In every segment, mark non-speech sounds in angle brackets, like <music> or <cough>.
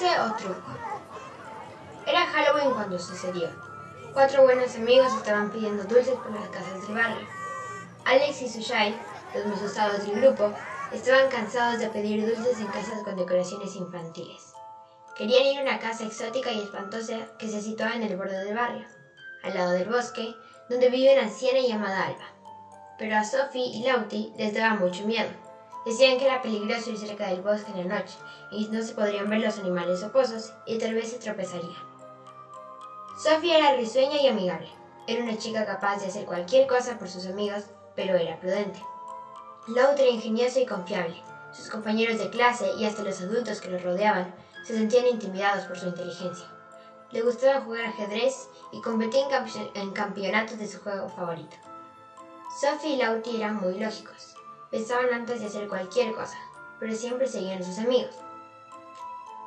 Dulce o truco. Era Halloween cuando sucedió. Cuatro buenos amigos estaban pidiendo dulces por las casas del barrio. Alex y Sushai, los más asustados del grupo, estaban cansados de pedir dulces en casas con decoraciones infantiles. Querían ir a una casa exótica y espantosa que se situaba en el borde del barrio, al lado del bosque, donde vive una anciana llamada Alba. Pero a Sophie y Lauti les daba mucho miedo. Decían que era peligroso ir cerca del bosque en la noche y no se podrían ver los animales oposos y tal vez se tropezarían. Sophie era risueña y amigable. Era una chica capaz de hacer cualquier cosa por sus amigos, pero era prudente. Lauti era ingeniosa y confiable. Sus compañeros de clase y hasta los adultos que lo rodeaban se sentían intimidados por su inteligencia. Le gustaba jugar ajedrez y competía en, campeonatos de su juego favorito. Sophie y Lauti eran muy lógicos. Pensaban antes de hacer cualquier cosa, pero siempre seguían a sus amigos.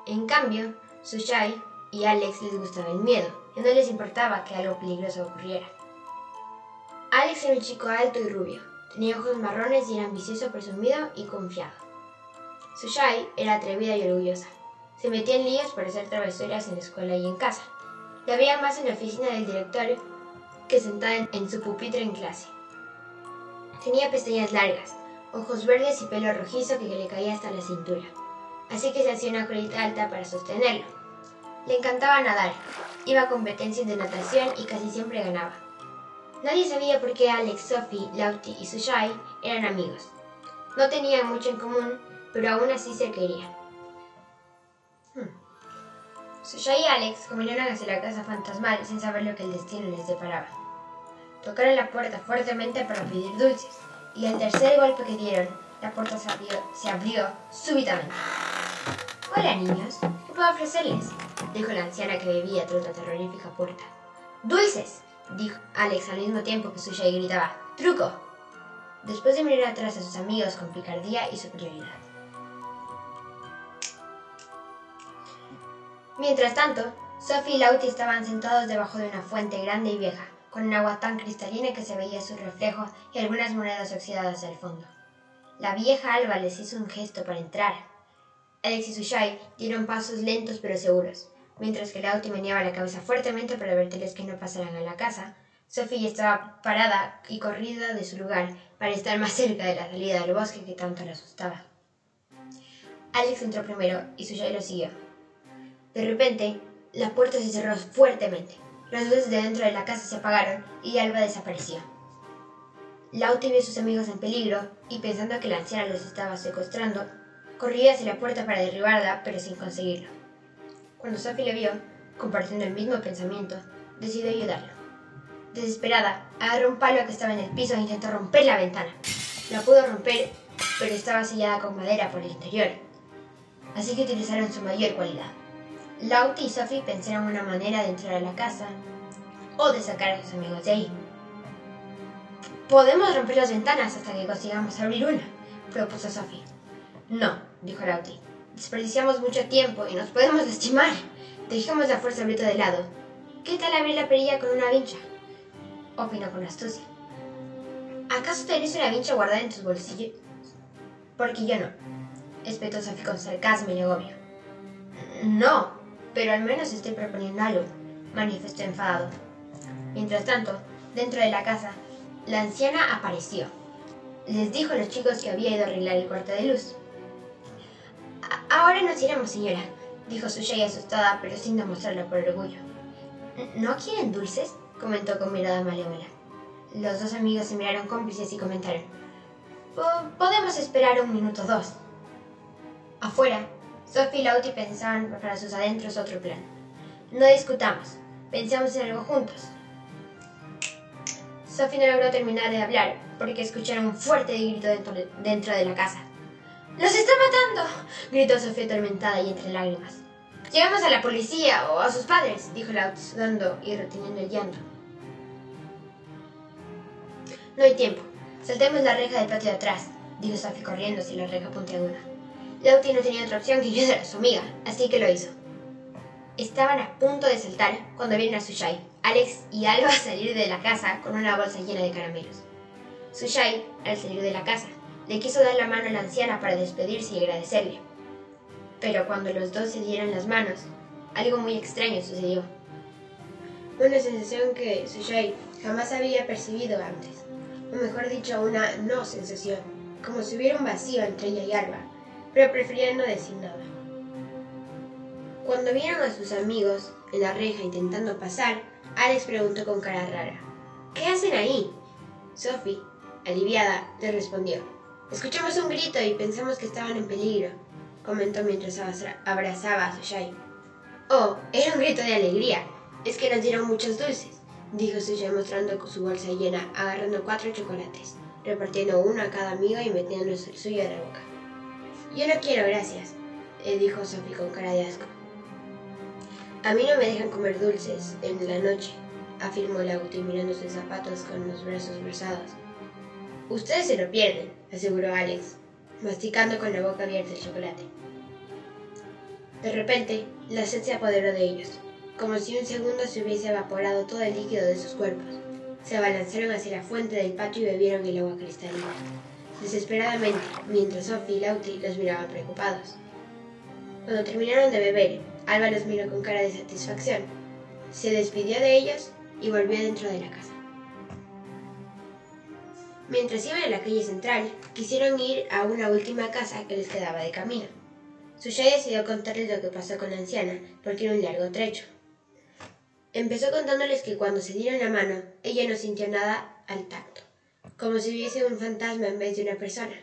En cambio, Sushai y Alex les gustaba el miedo y no les importaba que algo peligroso ocurriera. Alex era un chico alto y rubio, tenía ojos marrones y era ambicioso, presumido y confiado. Sushai era atrevida y orgullosa. Se metía en líos por hacer travesuras en la escuela y en casa. La veía más en la oficina del directorio que sentada en su pupitre en clase. Tenía pestañas largas, ojos verdes y pelo rojizo que le caía hasta la cintura, así que se hacía una colita alta para sostenerlo. Le encantaba nadar, iba a competencias de natación y casi siempre ganaba. Nadie sabía por qué Alex, Sophie, Lauti y Sushai eran amigos. No tenían mucho en común, pero aún así se querían. Hmm. Sushai y Alex caminaron hacia la casa fantasmal sin saber lo que el destino les deparaba. Tocaron la puerta fuertemente para pedir dulces, y al tercer golpe que dieron, la puerta se abrió, súbitamente. Hola niños, ¿qué puedo ofrecerles? dijo la anciana que bebía tras la terrorífica puerta. ¡Dulces! dijo Alex al mismo tiempo que Suya y gritaba. ¡Truco! Después de mirar atrás a sus amigos con picardía y superioridad. Mientras tanto, Sophie y Lauti estaban sentados debajo de una fuente grande y vieja, con un agua tan cristalina que se veía su reflejo y algunas monedas oxidadas al fondo. La vieja Alba les hizo un gesto para entrar. Alex y Sushai dieron pasos lentos pero seguros, mientras que Lauti meneaba la cabeza fuertemente para advertirles que no pasaran a la casa. Sophie estaba parada y corrida de su lugar para estar más cerca de la salida del bosque que tanto le asustaba. Alex entró primero y Sushai lo siguió. De repente, la puerta se cerró fuertemente. Las luces de dentro de la casa se apagaron y Alba desapareció. Lauti vio a sus amigos en peligro y pensando que la anciana los estaba secuestrando, corrió hacia la puerta para derribarla, pero sin conseguirlo. Cuando Sophie le vio, compartiendo el mismo pensamiento, decidió ayudarlo. Desesperada, agarró un palo que estaba en el piso e intentó romper la ventana. La pudo romper, pero estaba sellada con madera por el interior. Así que utilizaron su mayor cualidad. Lauti y Sophie pensaron una manera de entrar a la casa o de sacar a sus amigos de ahí. Podemos romper las ventanas hasta que consigamos abrir una, propuso Sophie. No, dijo Lauti. Desperdiciamos mucho tiempo y nos podemos lastimar. Dejemos la fuerza bruta de lado. ¿Qué tal abrir la perilla con una vincha? Opinó con astucia. ¿Acaso tenés una vincha guardada en tus bolsillos? Porque yo no, espetó Sophie con sarcasmo y agobio. No, pero al menos estoy proponiendo algo, manifestó enfadado. Mientras tanto, dentro de la casa, la anciana apareció. Les dijo a los chicos que había ido a arreglar el cuarto de luz. Ahora nos iremos, señora, dijo Sushai asustada, pero sin demostrarlo por orgullo. ¿No quieren dulces? comentó con mirada malévola. Los dos amigos se miraron cómplices y comentaron. Podemos esperar un minuto o dos. Afuera, Sophie y Lauti pensaban para sus adentros otro plan. No discutamos, pensamos en algo juntos. Sophie no logró terminar de hablar porque escucharon un fuerte grito dentro de, la casa. ¡Los está matando! gritó Sophie atormentada y entre lágrimas. Llevamos a la policía o a sus padres, dijo Lauti sudando y reteniendo el llanto. No hay tiempo. Saltemos la reja del patio de atrás, dijo Sophie corriendo hacia la reja puntiaguda. Lauti no tenía otra opción que ayudar a su amiga, así que lo hizo. Estaban a punto de saltar cuando vieron a Sushai, Alex y Alba <laughs> salir de la casa con una bolsa llena de caramelos. Sushai, al salir de la casa, le quiso dar la mano a la anciana para despedirse y agradecerle. Pero cuando los dos se dieron las manos, algo muy extraño sucedió. Una sensación que Sujay jamás había percibido antes, o mejor dicho, una no sensación, como si hubiera un vacío entre ella y Alba, pero prefería no decir nada. Cuando vieron a sus amigos en la reja intentando pasar, Alex preguntó con cara rara, ¿Qué hacen ahí? Sophie, aliviada, le respondió, Escuchamos un grito y pensamos que estaban en peligro, comentó mientras abrazaba a Sujay. Oh, era un grito de alegría. Es que nos dieron muchos dulces, dijo Sujay mostrando su bolsa llena, agarrando cuatro chocolates, repartiendo uno a cada amigo y metiendo el suyo en la boca. Yo no quiero, gracias, eh, dijo Sophie con cara de asco. A mí no me dejan comer dulces en la noche, afirmó Lauti mirando sus zapatos con los brazos versados. Ustedes se lo pierden, aseguró Alex, masticando con la boca abierta el chocolate. De repente, la sed se apoderó de ellos, como si un segundo se hubiese evaporado todo el líquido de sus cuerpos. Se abalanzaron hacia la fuente del patio y bebieron el agua cristalina, desesperadamente, mientras Sophie y Lauti los miraban preocupados. Cuando terminaron de beber, Alba los miró con cara de satisfacción. Se despidió de ellos y volvió dentro de la casa. Mientras iban a la calle central, quisieron ir a una última casa que les quedaba de camino. Suya decidió contarles lo que pasó con la anciana, porque era un largo trecho. Empezó contándoles que cuando se dieron la mano, ella no sintió nada al tacto, como si hubiese un fantasma en vez de una persona.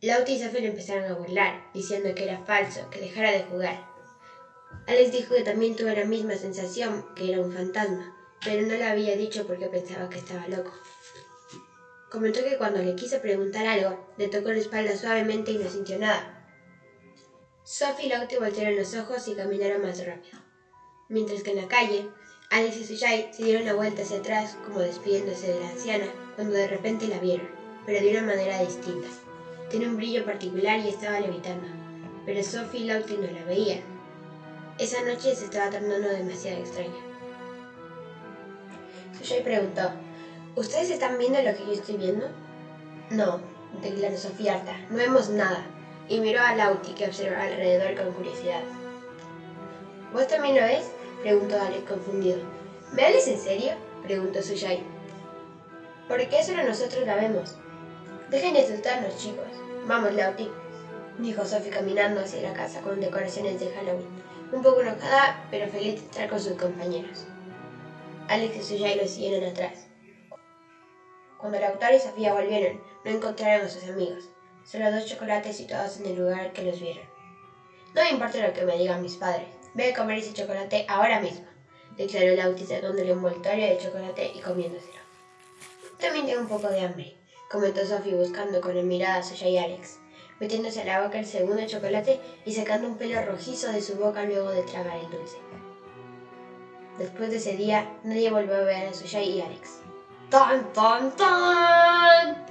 Lauti y Sophie empezaron a burlar, diciendo que era falso, que dejara de jugar. Alex dijo que también tuvo la misma sensación, que era un fantasma, pero no lo había dicho porque pensaba que estaba loco. Comentó que cuando le quiso preguntar algo, le tocó la espalda suavemente y no sintió nada. Sophie y Lauti voltearon los ojos y caminaron más rápido. Mientras que en la calle, Alex y Sujay se dieron la vuelta hacia atrás, como despidiéndose de la anciana, cuando de repente la vieron, pero de una manera distinta. Tenía un brillo particular y estaba levitando, pero Sophie y Lauti no la veían. Esa noche se estaba tornando demasiado extraña. Sujay preguntó, ¿Ustedes están viendo lo que yo estoy viendo? No, declaró Sofía harta, no vemos nada y miró a Lauti que observaba alrededor con curiosidad. ¿Vos también lo ves? Preguntó Alex confundido. ¿Me en serio? preguntó Suyai. ¿Por qué solo nosotros la vemos? Dejen de asustarnos, chicos. Vamos, Lauti, dijo Sophie caminando hacia la casa con decoraciones de Halloween, un poco enojada, pero feliz de estar con sus compañeros. Alex y Suyai lo siguieron atrás. Cuando Lautaro y Sofía volvieron, no encontraron a sus amigos. Solo dos chocolates situados en el lugar que los vieron. No me importa lo que me digan mis padres. Ve a comer ese chocolate ahora mismo, declaró Lauti sacándole un envoltorio de chocolate y comiéndoselo. También tengo un poco de hambre, comentó Sophie buscando con la mirada a Sasha y Alex, metiéndose a la boca el segundo chocolate y sacando un pelo rojizo de su boca luego de tragar el dulce. Después de ese día, nadie volvió a ver a Sasha y Alex. ¡Tan, tan, tan!